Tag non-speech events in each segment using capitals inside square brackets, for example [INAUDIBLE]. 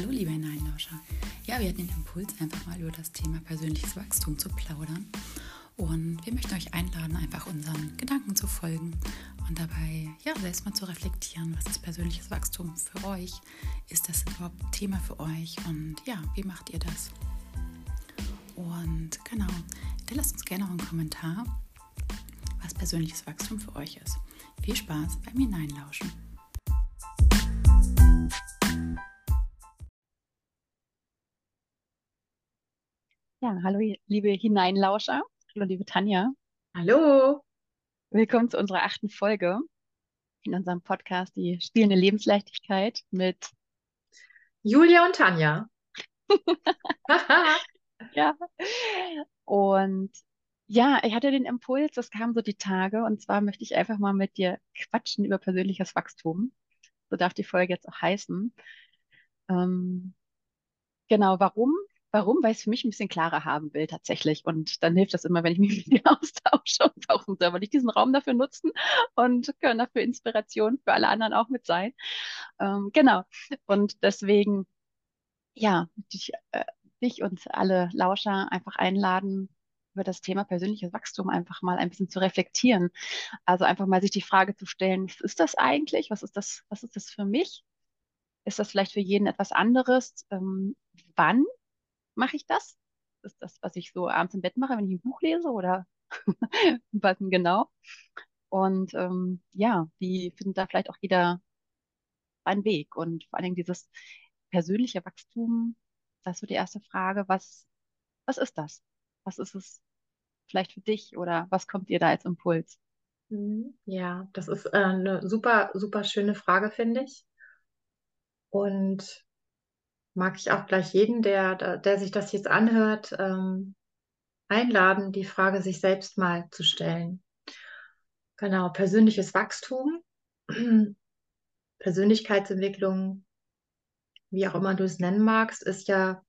Hallo, liebe Hineinlauscher. Ja, wir hatten den Impuls, einfach mal über das Thema persönliches Wachstum zu plaudern. Und wir möchten euch einladen, einfach unseren Gedanken zu folgen und dabei ja, selbst mal zu reflektieren, was ist persönliches Wachstum für euch? Ist das überhaupt Thema für euch? Und ja, wie macht ihr das? Und genau, hinterlasst uns gerne auch einen Kommentar, was persönliches Wachstum für euch ist. Viel Spaß beim Hineinlauschen. Hallo liebe Hineinlauscher. Hallo liebe Tanja. Hallo. Willkommen zu unserer achten Folge in unserem Podcast Die spielende Lebensleichtigkeit mit Julia und Tanja. [LAUGHS] ja. Und ja, ich hatte den Impuls, das kam so die Tage, und zwar möchte ich einfach mal mit dir quatschen über persönliches Wachstum. So darf die Folge jetzt auch heißen. Ähm, genau, warum? Warum? Weil ich es für mich ein bisschen klarer haben will tatsächlich. Und dann hilft das immer, wenn ich mich [LAUGHS] mit dir austausche. Und warum soll nicht diesen Raum dafür nutzen und können dafür Inspiration für alle anderen auch mit sein. Ähm, genau. Und deswegen, ja, dich, äh, dich und alle Lauscher einfach einladen, über das Thema persönliches Wachstum einfach mal ein bisschen zu reflektieren. Also einfach mal sich die Frage zu stellen, was ist das eigentlich? Was ist das, was ist das für mich? Ist das vielleicht für jeden etwas anderes? Ähm, wann mache ich das? Ist das, was ich so abends im Bett mache, wenn ich ein Buch lese oder [LAUGHS] was genau? Und ähm, ja, die findet da vielleicht auch jeder einen Weg. Und vor allen Dingen dieses persönliche Wachstum, das ist so die erste Frage, was, was ist das? Was ist es vielleicht für dich oder was kommt dir da als Impuls? Mhm. Ja, das ist äh, eine super, super schöne Frage, finde ich. Und mag ich auch gleich jeden, der, der sich das jetzt anhört, ähm, einladen, die Frage sich selbst mal zu stellen. Genau, persönliches Wachstum, [CLEARS THROAT] Persönlichkeitsentwicklung, wie auch immer du es nennen magst, ist ja,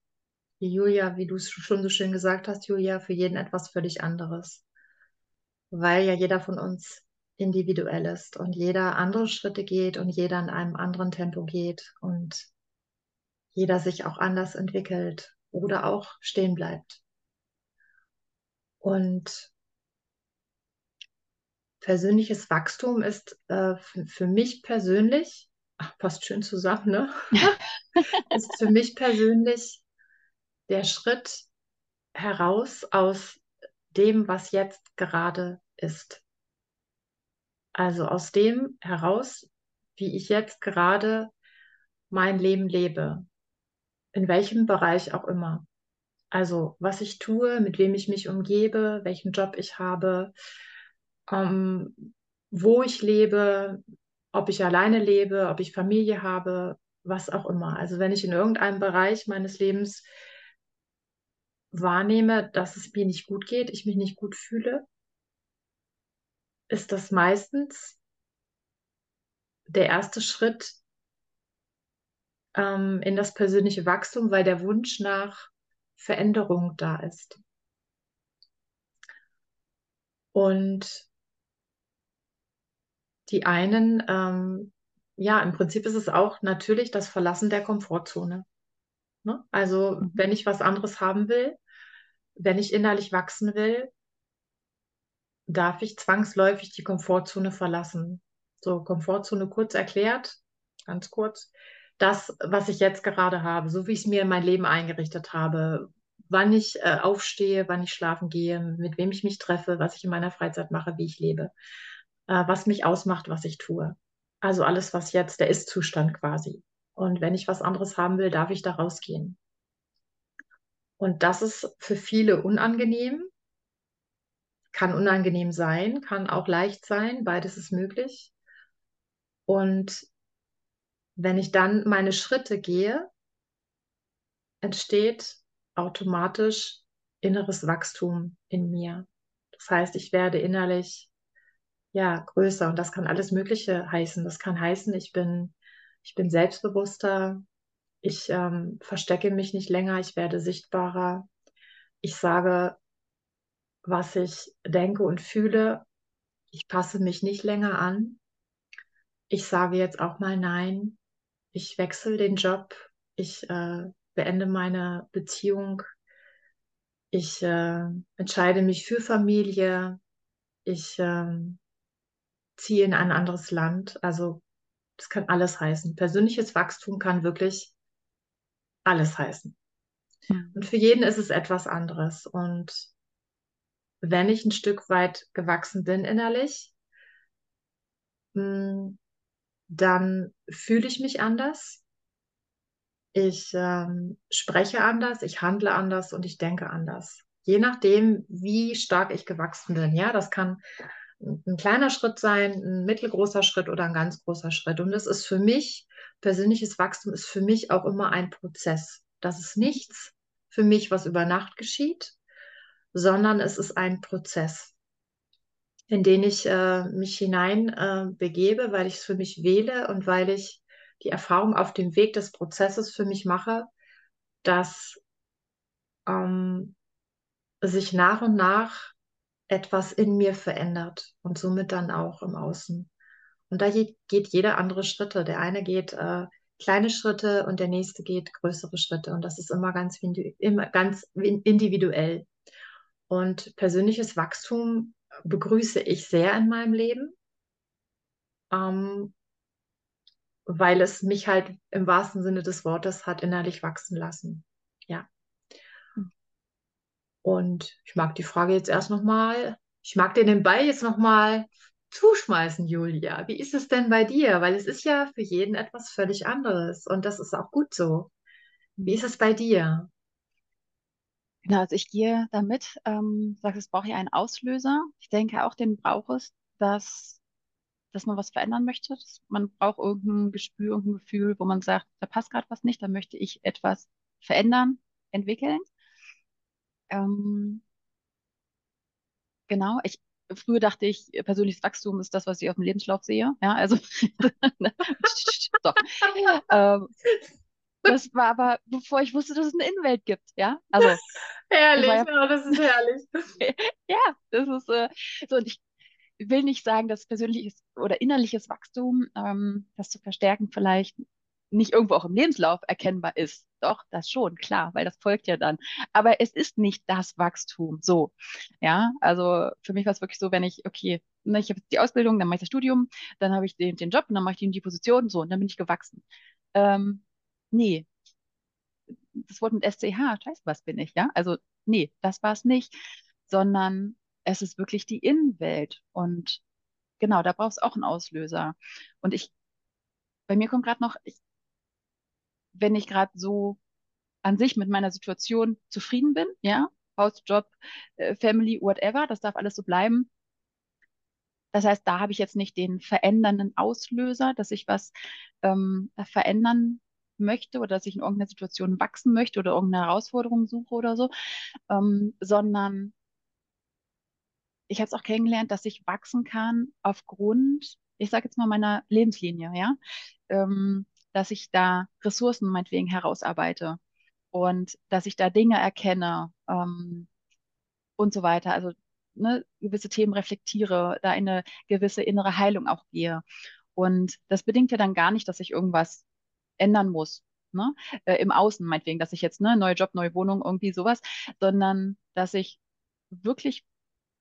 wie Julia, wie du es schon so schön gesagt hast, Julia, für jeden etwas völlig anderes. Weil ja jeder von uns individuell ist und jeder andere Schritte geht und jeder in einem anderen Tempo geht und jeder sich auch anders entwickelt oder auch stehen bleibt. Und persönliches Wachstum ist äh, für mich persönlich, ach, passt schön zusammen, ne? [LAUGHS] ist für mich persönlich der Schritt heraus aus dem, was jetzt gerade ist. Also aus dem heraus, wie ich jetzt gerade mein Leben lebe in welchem Bereich auch immer. Also was ich tue, mit wem ich mich umgebe, welchen Job ich habe, ähm, wo ich lebe, ob ich alleine lebe, ob ich Familie habe, was auch immer. Also wenn ich in irgendeinem Bereich meines Lebens wahrnehme, dass es mir nicht gut geht, ich mich nicht gut fühle, ist das meistens der erste Schritt, ähm, in das persönliche Wachstum, weil der Wunsch nach Veränderung da ist. Und die einen, ähm, ja, im Prinzip ist es auch natürlich das Verlassen der Komfortzone. Ne? Also mhm. wenn ich was anderes haben will, wenn ich innerlich wachsen will, darf ich zwangsläufig die Komfortzone verlassen. So, Komfortzone kurz erklärt, ganz kurz das, was ich jetzt gerade habe, so wie ich es mir in mein Leben eingerichtet habe, wann ich äh, aufstehe, wann ich schlafen gehe, mit wem ich mich treffe, was ich in meiner Freizeit mache, wie ich lebe, äh, was mich ausmacht, was ich tue. Also alles, was jetzt der Ist-Zustand quasi. Und wenn ich was anderes haben will, darf ich da rausgehen. Und das ist für viele unangenehm, kann unangenehm sein, kann auch leicht sein, beides ist möglich. Und wenn ich dann meine Schritte gehe, entsteht automatisch inneres Wachstum in mir. Das heißt, ich werde innerlich ja größer. Und das kann alles Mögliche heißen. Das kann heißen, ich bin ich bin selbstbewusster, ich ähm, verstecke mich nicht länger, ich werde sichtbarer, ich sage, was ich denke und fühle, ich passe mich nicht länger an, ich sage jetzt auch mal Nein, ich wechsle den Job, ich äh, beende meine Beziehung, ich äh, entscheide mich für Familie, ich äh, ziehe in ein anderes Land. Also das kann alles heißen. Persönliches Wachstum kann wirklich alles heißen. Mhm. Und für jeden ist es etwas anderes. Und wenn ich ein Stück weit gewachsen bin innerlich, mh, dann fühle ich mich anders. Ich ähm, spreche anders, ich handle anders und ich denke anders. Je nachdem, wie stark ich gewachsen bin. Ja, das kann ein kleiner Schritt sein, ein mittelgroßer Schritt oder ein ganz großer Schritt. Und es ist für mich, persönliches Wachstum ist für mich auch immer ein Prozess. Das ist nichts für mich, was über Nacht geschieht, sondern es ist ein Prozess, in den ich äh, mich hinein äh, begebe, weil ich es für mich wähle und weil ich die Erfahrung auf dem Weg des Prozesses für mich mache, dass ähm, sich nach und nach etwas in mir verändert und somit dann auch im Außen. Und da geht, jeder andere Schritte. Der eine geht äh, kleine Schritte und der nächste geht größere Schritte. Und das ist immer ganz, immer ganz individuell. Und persönliches Wachstum begrüße ich sehr in meinem Leben, ähm, weil es mich halt im wahrsten Sinne des Wortes hat innerlich wachsen lassen. Ja. Und ich mag die Frage jetzt erst nochmal, ich mag dir den Ball jetzt nochmal zuschmeißen, Julia. Wie ist es denn bei dir? Weil es ist ja für jeden etwas völlig anderes und das ist auch gut so. Wie ist es bei dir? Genau, also ich gehe damit, ähm, sagst, es braucht ja einen Auslöser. Ich denke auch, den braucht es, dass, dass man was verändern möchte. Dass man braucht irgendein Gespür, irgendein Gefühl, wo man sagt, da passt gerade was nicht, da möchte ich etwas verändern, entwickeln. Ähm, genau, ich früher dachte ich, persönliches Wachstum ist das, was ich auf dem Lebenslauf sehe. Ja, also [LAUGHS] so. ähm, das war aber, bevor ich wusste, dass es eine Innenwelt gibt, ja. Also [LAUGHS] herrlich, ja, ja, das ist herrlich. [LAUGHS] ja, das ist äh, so und ich will nicht sagen, dass persönliches oder innerliches Wachstum, ähm, das zu verstärken, vielleicht nicht irgendwo auch im Lebenslauf erkennbar ist. Doch, das schon, klar, weil das folgt ja dann. Aber es ist nicht das Wachstum so. Ja, also für mich war es wirklich so, wenn ich, okay, ne, ich habe die Ausbildung, dann mache ich das Studium, dann habe ich den, den Job und dann mache ich die, die Position, so, und dann bin ich gewachsen. Ähm, nee, das Wort mit SCH, scheiße, was bin ich, ja? Also, nee, das war es nicht, sondern es ist wirklich die Innenwelt. Und genau, da brauchst du auch einen Auslöser. Und ich, bei mir kommt gerade noch, ich, wenn ich gerade so an sich mit meiner Situation zufrieden bin, ja, Haus, Job, äh, Family, whatever, das darf alles so bleiben. Das heißt, da habe ich jetzt nicht den verändernden Auslöser, dass ich was ähm, verändern möchte oder dass ich in irgendeiner Situation wachsen möchte oder irgendeine Herausforderung suche oder so, ähm, sondern ich habe es auch kennengelernt, dass ich wachsen kann aufgrund, ich sage jetzt mal meiner Lebenslinie, ja, ähm, dass ich da Ressourcen meinetwegen herausarbeite und dass ich da Dinge erkenne ähm, und so weiter. Also ne, gewisse Themen reflektiere, da in eine gewisse innere Heilung auch gehe. Und das bedingt ja dann gar nicht, dass ich irgendwas ändern muss. Ne? Äh, Im Außen, meinetwegen, dass ich jetzt, ne, neuer Job, neue Wohnung, irgendwie sowas, sondern dass ich wirklich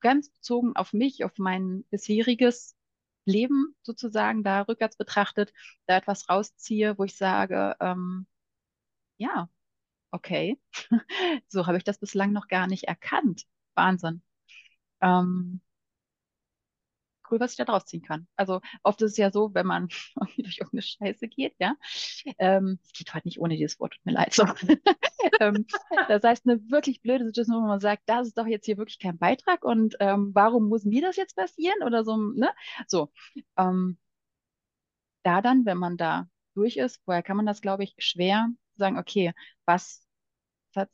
ganz bezogen auf mich, auf mein bisheriges Leben sozusagen, da rückwärts betrachtet, da etwas rausziehe, wo ich sage, ähm, ja, okay, [LAUGHS] so habe ich das bislang noch gar nicht erkannt. Wahnsinn. Ähm, cool, was ich da draus ziehen kann. Also oft ist es ja so, wenn man [LAUGHS] durch irgendeine Scheiße geht, ja. Ähm, es geht heute nicht ohne dieses Wort, tut mir leid. So. [LAUGHS] ähm, das heißt, eine wirklich blöde Situation, wo man sagt, das ist doch jetzt hier wirklich kein Beitrag und ähm, warum muss mir das jetzt passieren? Oder so, ne? So. Ähm, da dann, wenn man da durch ist, woher kann man das, glaube ich, schwer sagen, okay, was hat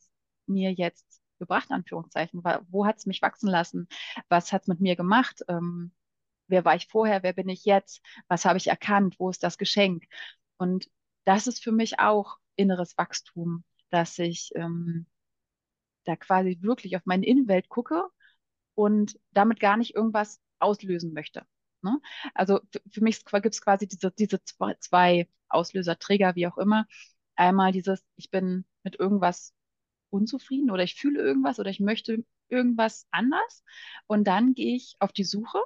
mir jetzt gebracht, Anführungszeichen? Wo hat es mich wachsen lassen? Was hat es mit mir gemacht? Ähm, wer war ich vorher, wer bin ich jetzt, was habe ich erkannt, wo ist das Geschenk. Und das ist für mich auch inneres Wachstum, dass ich ähm, da quasi wirklich auf meine Innenwelt gucke und damit gar nicht irgendwas auslösen möchte. Ne? Also für mich gibt es quasi diese, diese zwei Auslöser, Trigger, wie auch immer. Einmal dieses, ich bin mit irgendwas unzufrieden oder ich fühle irgendwas oder ich möchte irgendwas anders. Und dann gehe ich auf die Suche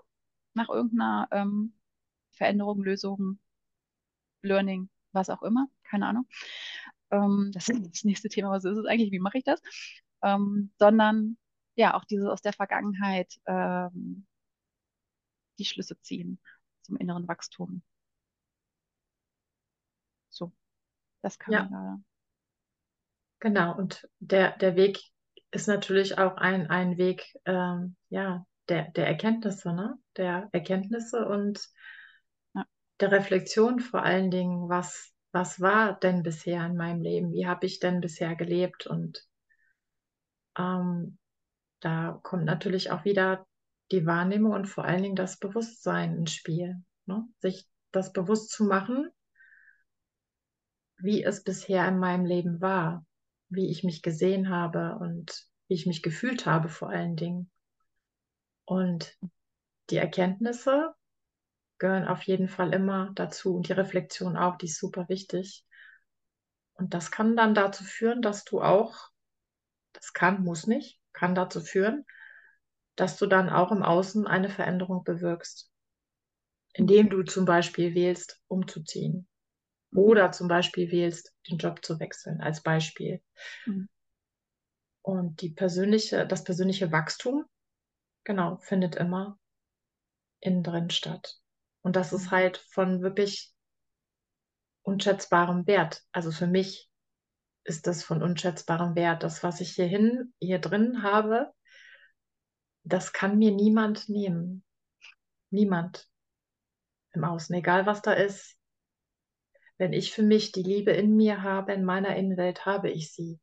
nach irgendeiner ähm, Veränderung, Lösung, Learning, was auch immer, keine Ahnung. Ähm, das ist das nächste Thema, was ist es eigentlich, wie mache ich das? Ähm, sondern ja, auch dieses aus der Vergangenheit ähm, die Schlüsse ziehen zum inneren Wachstum. So, das kann Ja. man da. Genau, und der, der Weg ist natürlich auch ein, ein Weg, ähm, ja, der, der Erkenntnisse, ne? Der Erkenntnisse und Ja. der Reflexion vor allen Dingen, was, was war denn bisher in meinem Leben? Wie habe ich denn bisher gelebt? Und ähm, da kommt natürlich auch wieder die Wahrnehmung und vor allen Dingen das Bewusstsein ins Spiel, ne? Sich das bewusst zu machen, wie es bisher in meinem Leben war, wie ich mich gesehen habe und wie ich mich gefühlt habe vor allen Dingen. Und die Erkenntnisse gehören auf jeden Fall immer dazu und die Reflexion auch, die ist super wichtig. Und das kann dann dazu führen, dass du auch, das kann, muss nicht, kann dazu führen, dass du dann auch im Außen eine Veränderung bewirkst, indem du zum Beispiel wählst, umzuziehen oder zum Beispiel wählst, den Job zu wechseln, als Beispiel. Mhm. Und die persönliche, das persönliche Wachstum, genau, findet immer innen drin statt. Und das ist halt von wirklich unschätzbarem Wert. Also für mich ist das von unschätzbarem Wert. Das, was ich hierhin, hier drin habe, das kann mir niemand nehmen. Niemand im Außen, egal was da ist. Wenn ich für mich die Liebe in mir habe, in meiner Innenwelt, habe ich sie.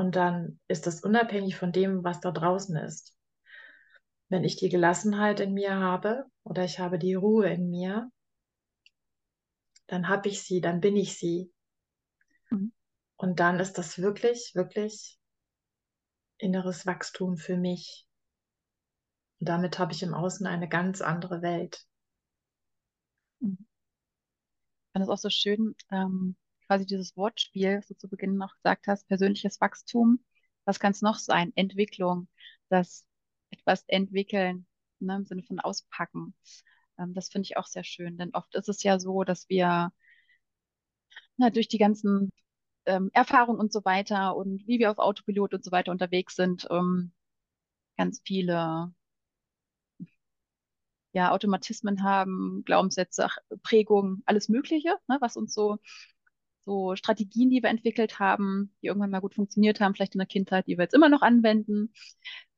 Und dann ist das unabhängig von dem, was da draußen ist. Wenn ich die Gelassenheit in mir habe oder ich habe die Ruhe in mir, dann habe ich sie, dann bin ich sie. Mhm. Und dann ist das wirklich, wirklich inneres Wachstum für mich. Und damit habe ich im Außen eine ganz andere Welt. Mhm. Ich fand es auch so schön, ähm, quasi dieses Wortspiel, was du zu Beginn noch gesagt hast, persönliches Wachstum. Was kann es noch sein? Entwicklung, das etwas entwickeln, ne, im Sinne von auspacken. Ähm, das finde ich auch sehr schön, denn oft ist es ja so, dass wir na, durch die ganzen ähm, Erfahrungen und so weiter und wie wir auf Autopilot und so weiter unterwegs sind, ähm, ganz viele ja, Automatismen haben, Glaubenssätze, Prägungen, alles Mögliche, ne, was uns so, so Strategien, die wir entwickelt haben, die irgendwann mal gut funktioniert haben, vielleicht in der Kindheit, die wir jetzt immer noch anwenden,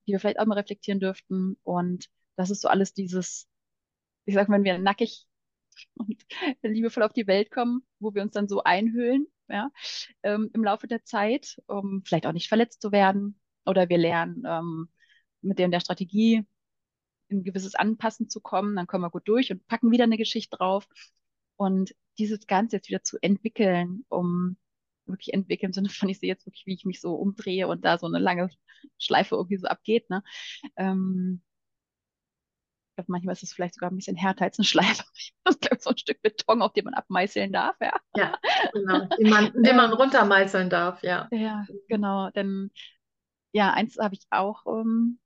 die wir vielleicht auch mal reflektieren dürften. Und das ist so alles dieses, ich sag mal, wenn wir nackig und [LAUGHS] liebevoll auf die Welt kommen, wo wir uns dann so einhüllen, ja, ähm, im Laufe der Zeit, um vielleicht auch nicht verletzt zu werden. Oder wir lernen ähm, mit der, der Strategie in ein gewisses Anpassen zu kommen, dann kommen wir gut durch und packen wieder eine Geschichte drauf. Und dieses Ganze jetzt wieder zu entwickeln, um wirklich entwickeln im Sinne von, ich sehe jetzt wirklich, wie ich mich so umdrehe und da so eine lange Schleife irgendwie so abgeht, ne? Ähm, ich glaube, manchmal ist es vielleicht sogar ein bisschen härter als eine Schleife. [LAUGHS] Das ist, glaube ich, so ein Stück Beton, auf dem man abmeißeln darf, ja. Ja, genau. Den man, den man Ähm, runtermeißeln darf, ja. Ja, genau. Denn ja, eins habe ich auch ähm,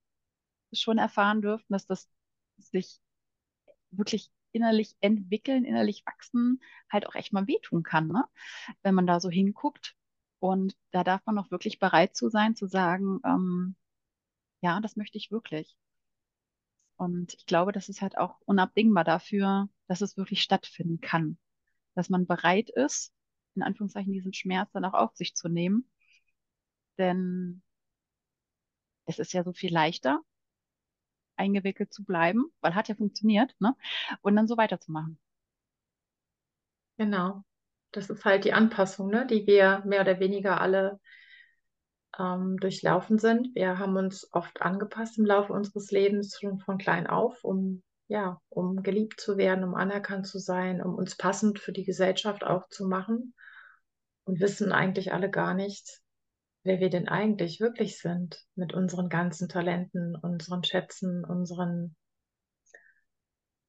schon erfahren dürfen, dass das sich wirklich innerlich entwickeln, innerlich wachsen, halt auch echt mal wehtun kann, ne? Wenn man da so hinguckt. Und da darf man auch wirklich bereit zu sein, zu sagen, ähm, ja, das möchte ich wirklich. Und ich glaube, das ist halt auch unabdingbar dafür, dass es wirklich stattfinden kann. Dass man bereit ist, in Anführungszeichen diesen Schmerz dann auch auf sich zu nehmen. Denn es ist ja so viel leichter, eingewickelt zu bleiben, weil hat ja funktioniert, ne? Und dann so weiterzumachen. Genau. Das ist halt die Anpassung, ne, die wir mehr oder weniger alle ähm, durchlaufen sind. Wir haben uns oft angepasst im Laufe unseres Lebens, schon von klein auf, um, ja, um geliebt zu werden, um anerkannt zu sein, um uns passend für die Gesellschaft auch zu machen und wissen eigentlich alle gar nicht, wer wir denn eigentlich wirklich sind mit unseren ganzen Talenten, unseren Schätzen, unseren,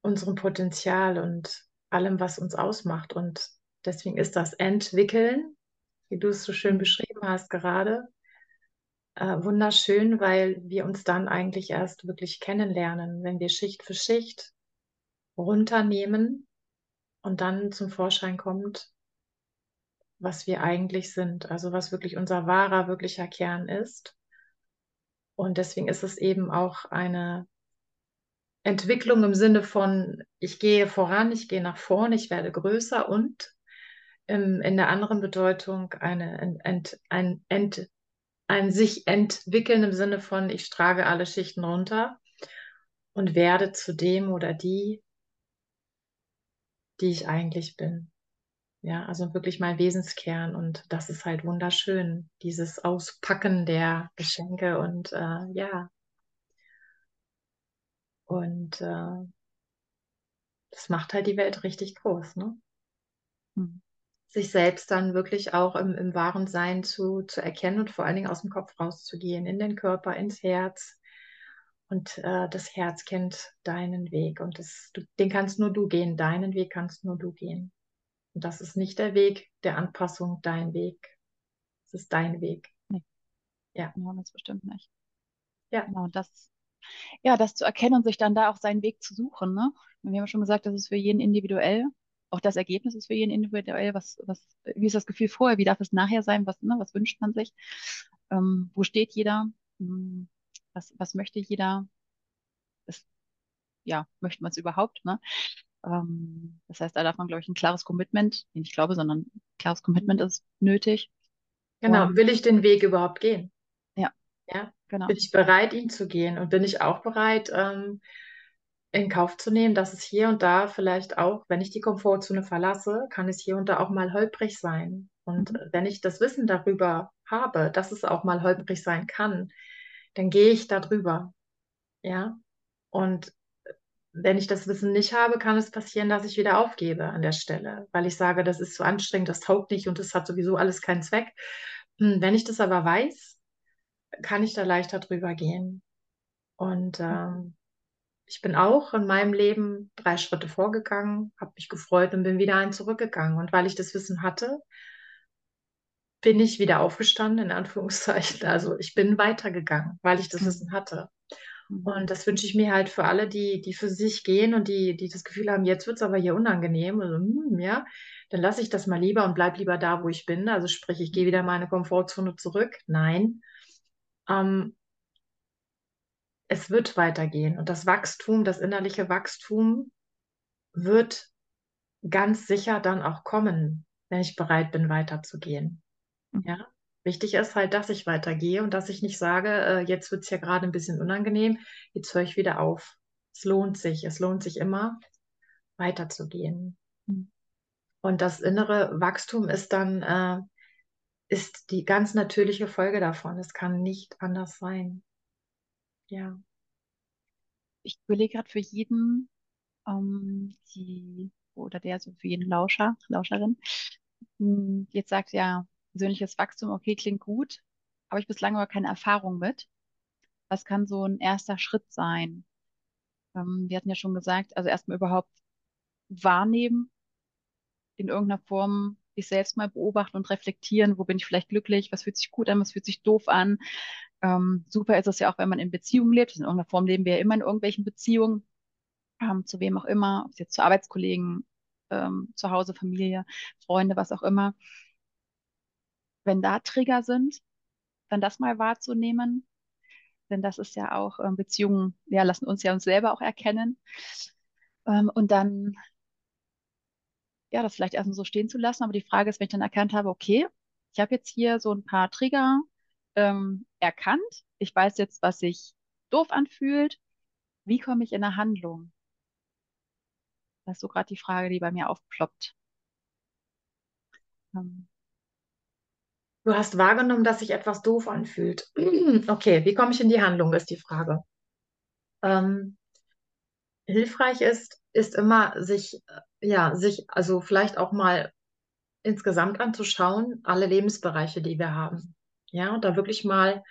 unserem Potenzial und allem, was uns ausmacht. Und deswegen ist das Entwickeln, wie du es so schön beschrieben hast gerade, äh, wunderschön, weil wir uns dann eigentlich erst wirklich kennenlernen, wenn wir Schicht für Schicht runternehmen und dann zum Vorschein kommt, was wir eigentlich sind, also was wirklich unser wahrer, wirklicher Kern ist. Und deswegen ist es eben auch eine Entwicklung im Sinne von, ich gehe voran, ich gehe nach vorne, ich werde größer und in, in der anderen Bedeutung eine, ent, ein, ent, ein sich entwickeln im Sinne von, ich trage alle Schichten runter und werde zu dem oder die, die ich eigentlich bin. Ja, also wirklich mein Wesenskern und das ist halt wunderschön, dieses Auspacken der Geschenke und äh, ja. Und äh, das macht halt die Welt richtig groß, ne? Mhm. Sich selbst dann wirklich auch im, im wahren Sein zu, zu erkennen und vor allen Dingen aus dem Kopf rauszugehen, in den Körper, ins Herz. Und äh, das Herz kennt deinen Weg und das, du, den kannst nur du gehen, deinen Weg kannst nur du gehen. Und das ist nicht der Weg der Anpassung, dein Weg. Es ist dein Weg. Nee. Ja. Genau, das bestimmt nicht. Ja. Genau, das, ja, das zu erkennen und sich dann da auch seinen Weg zu suchen. Ne? Wir haben schon gesagt, das ist für jeden individuell. Auch das Ergebnis ist für jeden individuell. Was, was, wie ist das Gefühl vorher? Wie darf es nachher sein? Was, ne, was wünscht man sich? Ähm, wo steht jeder? Hm, was, was möchte jeder? Das, ja, möchte man es überhaupt? Ne? Ähm, das heißt, da darf man, glaube ich, ein klares Commitment, nicht glaube, sondern ein klares Commitment ist nötig. Genau, und, will ich den Weg überhaupt gehen? Ja. Ja, genau. Bin ich bereit, ihn zu gehen? Und bin ich auch bereit, ähm, in Kauf zu nehmen, dass es hier und da vielleicht auch, wenn ich die Komfortzone verlasse, kann es hier und da auch mal holprig sein. Und mhm. wenn ich das Wissen darüber habe, dass es auch mal holprig sein kann, dann gehe ich darüber. Ja. Und wenn ich das Wissen nicht habe, kann es passieren, dass ich wieder aufgebe an der Stelle, weil ich sage, das ist zu anstrengend, das taugt nicht und das hat sowieso alles keinen Zweck. Hm, wenn ich das aber weiß, kann ich da leichter drüber gehen. Und ähm, ich bin auch in meinem Leben drei Schritte vorgegangen, habe mich gefreut und bin wieder einen zurückgegangen. Und weil ich das Wissen hatte, bin ich wieder aufgestanden, in Anführungszeichen. Also ich bin weitergegangen, weil ich das mhm. Wissen hatte. Mhm. Und das wünsche ich mir halt für alle, die, die für sich gehen und die, die das Gefühl haben, jetzt wird es aber hier unangenehm. Also, hm, ja, dann lasse ich das mal lieber und bleib lieber da, wo ich bin. Also sprich, ich gehe wieder in meine Komfortzone zurück. Nein. Ähm, es wird weitergehen. Und das Wachstum, das innerliche Wachstum wird ganz sicher dann auch kommen, wenn ich bereit bin, weiterzugehen. Mhm. Ja. Wichtig ist halt, dass ich weitergehe und dass ich nicht sage, äh, jetzt wird es ja gerade ein bisschen unangenehm, jetzt höre ich wieder auf. Es lohnt sich, es lohnt sich immer, weiterzugehen. Mhm. Und das innere Wachstum ist dann, äh, ist die ganz natürliche Folge davon. Es kann nicht anders sein. Ja. Ich überlege gerade für jeden, ähm, die, oder der, so für jeden Lauscher, Lauscherin, hm, jetzt sagt ja, persönliches Wachstum, okay, klingt gut, habe ich bislang aber keine Erfahrung mit. Was kann so ein erster Schritt sein? Ähm, wir hatten ja schon gesagt, also erstmal überhaupt wahrnehmen, in irgendeiner Form sich selbst mal beobachten und reflektieren, wo bin ich vielleicht glücklich, was fühlt sich gut an, was fühlt sich doof an. Ähm, super ist es ja auch, wenn man in Beziehungen lebt. In irgendeiner Form leben wir ja immer in irgendwelchen Beziehungen, ähm, zu wem auch immer, ob es jetzt zu Arbeitskollegen, ähm, zu Hause, Familie, Freunde, was auch immer wenn da Trigger sind, dann das mal wahrzunehmen. Denn das ist ja auch, äh, Beziehungen, ja, lassen uns ja uns selber auch erkennen. Ähm, und dann, ja, das vielleicht erstmal so stehen zu lassen. Aber die Frage ist, wenn ich dann erkannt habe, okay, ich habe jetzt hier so ein paar Trigger ähm, erkannt. Ich weiß jetzt, was sich doof anfühlt. Wie komme ich in eine Handlung? Das ist so gerade die Frage, die bei mir aufploppt. Ähm, Du hast wahrgenommen, dass sich etwas doof anfühlt. [CLEARS THROAT] Okay, wie komme ich in die Handlung, ist die Frage. Ähm, hilfreich ist, ist immer sich, äh, ja, sich also vielleicht auch mal insgesamt anzuschauen, alle Lebensbereiche, die wir haben. Ja, und da wirklich mal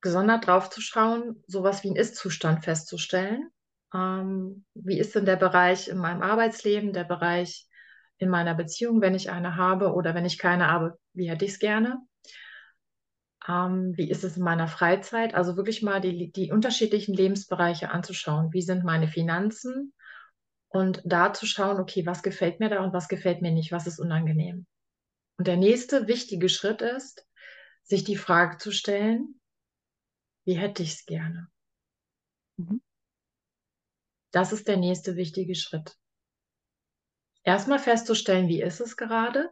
gesondert drauf zu schauen, sowas wie ein Ist-Zustand festzustellen. Ähm, wie ist denn der Bereich in meinem Arbeitsleben, der Bereich in meiner Beziehung, wenn ich eine habe oder wenn ich keine habe, wie hätte ich es gerne? Ähm, wie ist es in meiner Freizeit? Also wirklich mal die, die unterschiedlichen Lebensbereiche anzuschauen. Wie sind meine Finanzen? Und da zu schauen, okay, was gefällt mir da und was gefällt mir nicht, was ist unangenehm. Und der nächste wichtige Schritt ist, sich die Frage zu stellen, wie hätte ich es gerne? Mhm. Das ist der nächste wichtige Schritt. Erstmal festzustellen, wie ist es gerade?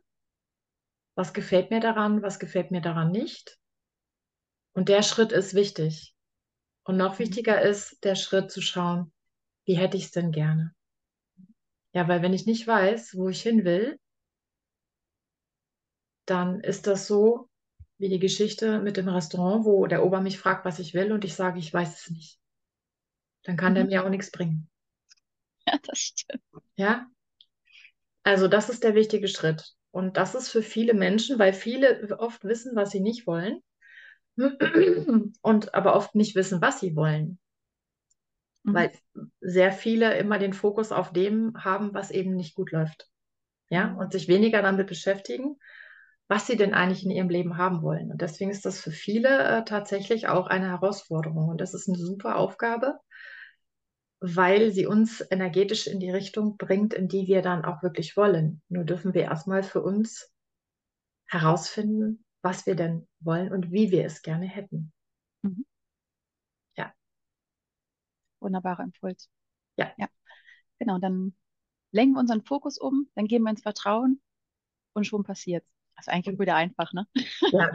Was gefällt mir daran? Was gefällt mir daran nicht? Und der Schritt ist wichtig. Und noch mhm. wichtiger ist der Schritt zu schauen, wie hätte ich es denn gerne? Ja, weil wenn ich nicht weiß, wo ich hin will, dann ist das so wie die Geschichte mit dem Restaurant, wo der Ober mich fragt, was ich will und ich sage, ich weiß es nicht. Dann kann mhm. der mir auch nichts bringen. Ja, das stimmt. Ja, also das ist der wichtige Schritt. Und das ist für viele Menschen, weil viele oft wissen, was sie nicht wollen [CLEARS THROAT] und aber oft nicht wissen, was sie wollen. Mhm. Weil sehr viele immer den Fokus auf dem haben, was eben nicht gut läuft. Ja, und sich weniger damit beschäftigen, was sie denn eigentlich in ihrem Leben haben wollen. Und deswegen ist das für viele äh, tatsächlich auch eine Herausforderung. Und das ist eine super Aufgabe, weil sie uns energetisch in die Richtung bringt, in die wir dann auch wirklich wollen. Nur dürfen wir erstmal für uns herausfinden, was wir denn wollen und wie wir es gerne hätten. Mhm. Ja. Wunderbarer Impuls. Ja. Ja. Genau, dann lenken wir unseren Fokus um, dann geben wir ins Vertrauen und schon passiert's. Das ist eigentlich wieder einfach, ne? Ja,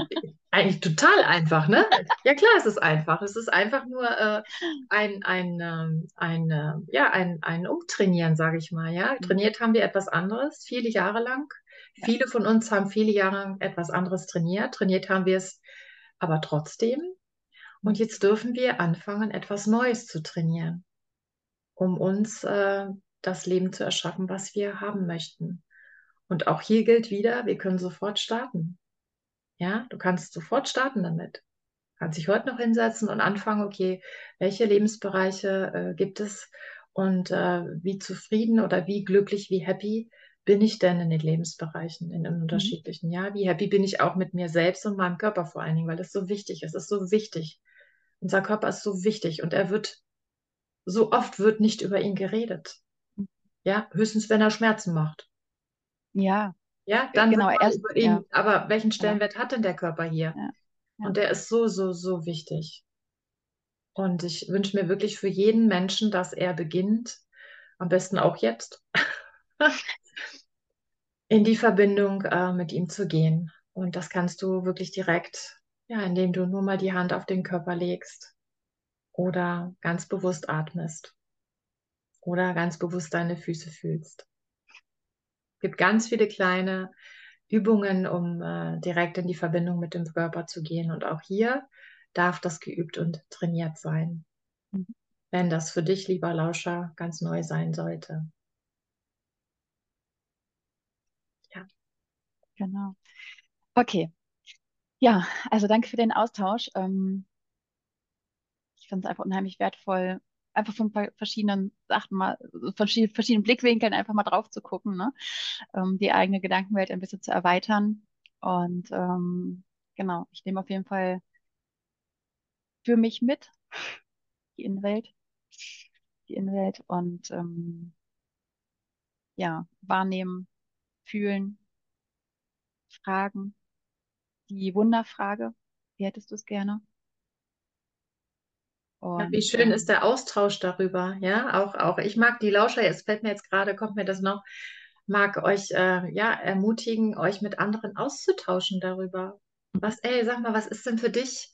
eigentlich total einfach, ne? Ja, klar, es ist einfach. Es ist einfach nur äh, ein, ein, ähm, ein, äh, ja, ein, ein Umtrainieren, sage ich mal. Ja? Mhm. Trainiert haben wir etwas anderes, viele Jahre lang. Ja. Viele von uns haben viele Jahre lang etwas anderes trainiert. Trainiert haben wir es aber trotzdem. Und jetzt dürfen wir anfangen, etwas Neues zu trainieren, um uns äh, das Leben zu erschaffen, was wir haben möchten. Und auch hier gilt wieder, wir können sofort starten. Ja, du kannst sofort starten damit. Du kannst dich heute noch hinsetzen und anfangen, okay, welche Lebensbereiche äh, gibt es und äh, wie zufrieden oder wie glücklich, wie happy bin ich denn in den Lebensbereichen, in den mhm. unterschiedlichen? Mhm. Ja, wie happy bin ich auch mit mir selbst und meinem Körper vor allen Dingen, weil das so wichtig ist. Es ist so wichtig. Unser Körper ist so wichtig und er wird, so oft wird nicht über ihn geredet. Mhm. Ja, höchstens, wenn er Schmerzen macht. Ja. Ja, dann genau, erst, über ihn. Ja. Aber welchen Stellenwert ja. hat denn der Körper hier? Ja. Und der ist so, so, so wichtig. Und ich wünsche mir wirklich für jeden Menschen, dass er beginnt, am besten auch jetzt, [LAUGHS] in die Verbindung äh, mit ihm zu gehen. Und das kannst du wirklich direkt, ja, indem du nur mal die Hand auf den Körper legst oder ganz bewusst atmest oder ganz bewusst deine Füße fühlst gibt ganz viele kleine Übungen, um äh, direkt in die Verbindung mit dem Körper zu gehen. Und auch hier darf das geübt und trainiert sein, mhm. wenn das für dich, lieber Lauscher, ganz neu sein sollte. Ja. Genau. Okay. Ja, also danke für den Austausch. Ähm, ich finde es einfach unheimlich wertvoll, einfach von verschiedenen Sachen mal, von verschiedenen Blickwinkeln einfach mal drauf zu gucken, ne? Ähm, die eigene Gedankenwelt ein bisschen zu erweitern. Und ähm, genau, ich nehme auf jeden Fall für mich mit die Innenwelt, die Innenwelt und ähm, ja, wahrnehmen, fühlen, fragen. Die Wunderfrage, wie hättest du es gerne? Und, Wie schön ähm, ist der Austausch darüber, ja, auch, auch ich mag die Lauscher, es fällt mir jetzt gerade, kommt mir das noch, mag euch äh, ja ermutigen, euch mit anderen auszutauschen darüber. Was, ey, sag mal, was ist denn für dich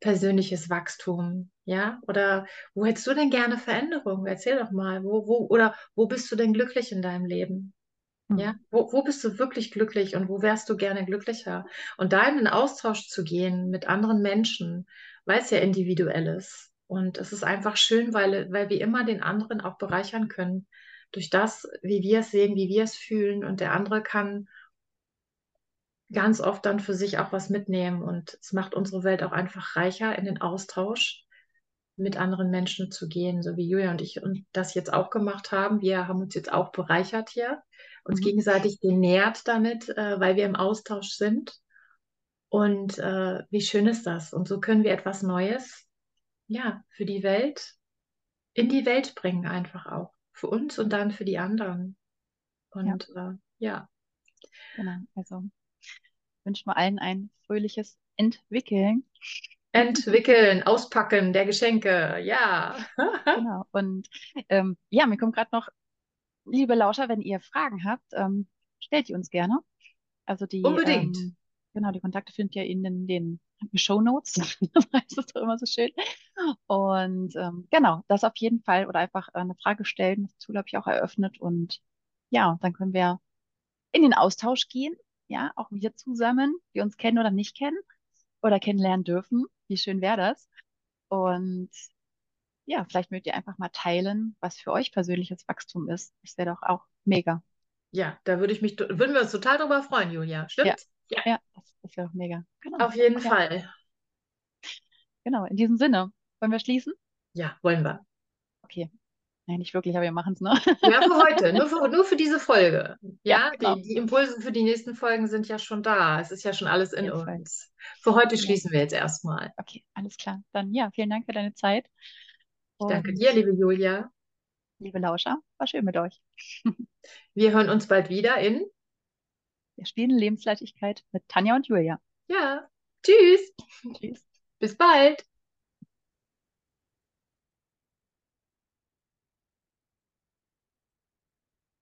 persönliches Wachstum? Ja, oder wo hättest du denn gerne Veränderung? Erzähl doch mal, wo, wo, oder wo bist du denn glücklich in deinem Leben? Ja, hm. wo, wo bist du wirklich glücklich und wo wärst du gerne glücklicher? Und da in den Austausch zu gehen mit anderen Menschen, weil es ja individuell ist. Und es ist einfach schön, weil, weil wir immer den anderen auch bereichern können. Durch das, wie wir es sehen, wie wir es fühlen. Und der andere kann ganz oft dann für sich auch was mitnehmen. Und es macht unsere Welt auch einfach reicher in den Austausch, mit anderen Menschen zu gehen, so wie Julia und ich und das jetzt auch gemacht haben. Wir haben uns jetzt auch bereichert hier, uns Mhm. gegenseitig genährt damit, äh, weil wir im Austausch sind. Und äh, wie schön ist das? Und so können wir etwas Neues, ja, für die Welt, in die Welt bringen, einfach auch. Für uns und dann für die anderen. Und äh, ja, Genau. Also wünschen wir allen ein fröhliches Entwickeln. entwickeln, auspacken der Geschenke, ja. [LAUGHS] Genau. Und ähm, ja, mir kommt gerade noch, liebe Lauscher, wenn ihr Fragen habt, ähm, stellt die uns gerne. Also die, Unbedingt. ähm, genau, die Kontakte findet ihr in den, den Show Notes. [LAUGHS] Das heißt es doch immer so schön. Und ähm, genau, das auf jeden Fall oder einfach äh, eine Frage stellen. Das Tool habe ich auch eröffnet und ja, dann können wir in den Austausch gehen. Ja, auch wir zusammen, die uns kennen oder nicht kennen oder kennenlernen dürfen. Wie schön wäre das? Und ja, vielleicht mögt ihr einfach mal teilen, was für euch persönliches Wachstum ist. Das wäre doch auch mega. Ja, da würde ich mich, würden wir uns total drüber freuen, Julia. Stimmt? Ja. Ja, das, das wäre auch mega. Genau. Auf jeden Ja. Fall. Genau, in diesem Sinne. Wollen wir schließen? Ja, wollen wir. Okay. Nein, nicht wirklich, aber wir machen es, ne? Ja, für heute, nur für, [LAUGHS] nur für diese Folge. Ja, Ja, genau. die, die Impulse für die nächsten Folgen sind ja schon da. Es ist ja schon alles in Auf jeden Fall. uns. Für heute Ja. schließen wir jetzt erstmal. Okay, alles klar. Dann ja, vielen Dank für deine Zeit. Ich danke dir, liebe Julia. Liebe Lauscher, war schön mit euch. [LAUGHS] Wir hören uns bald wieder in, Wir spielen Lebensleichtigkeit mit Tanja und Julia. ja, tschüss, [LAUGHS] Tschüss. bis bald.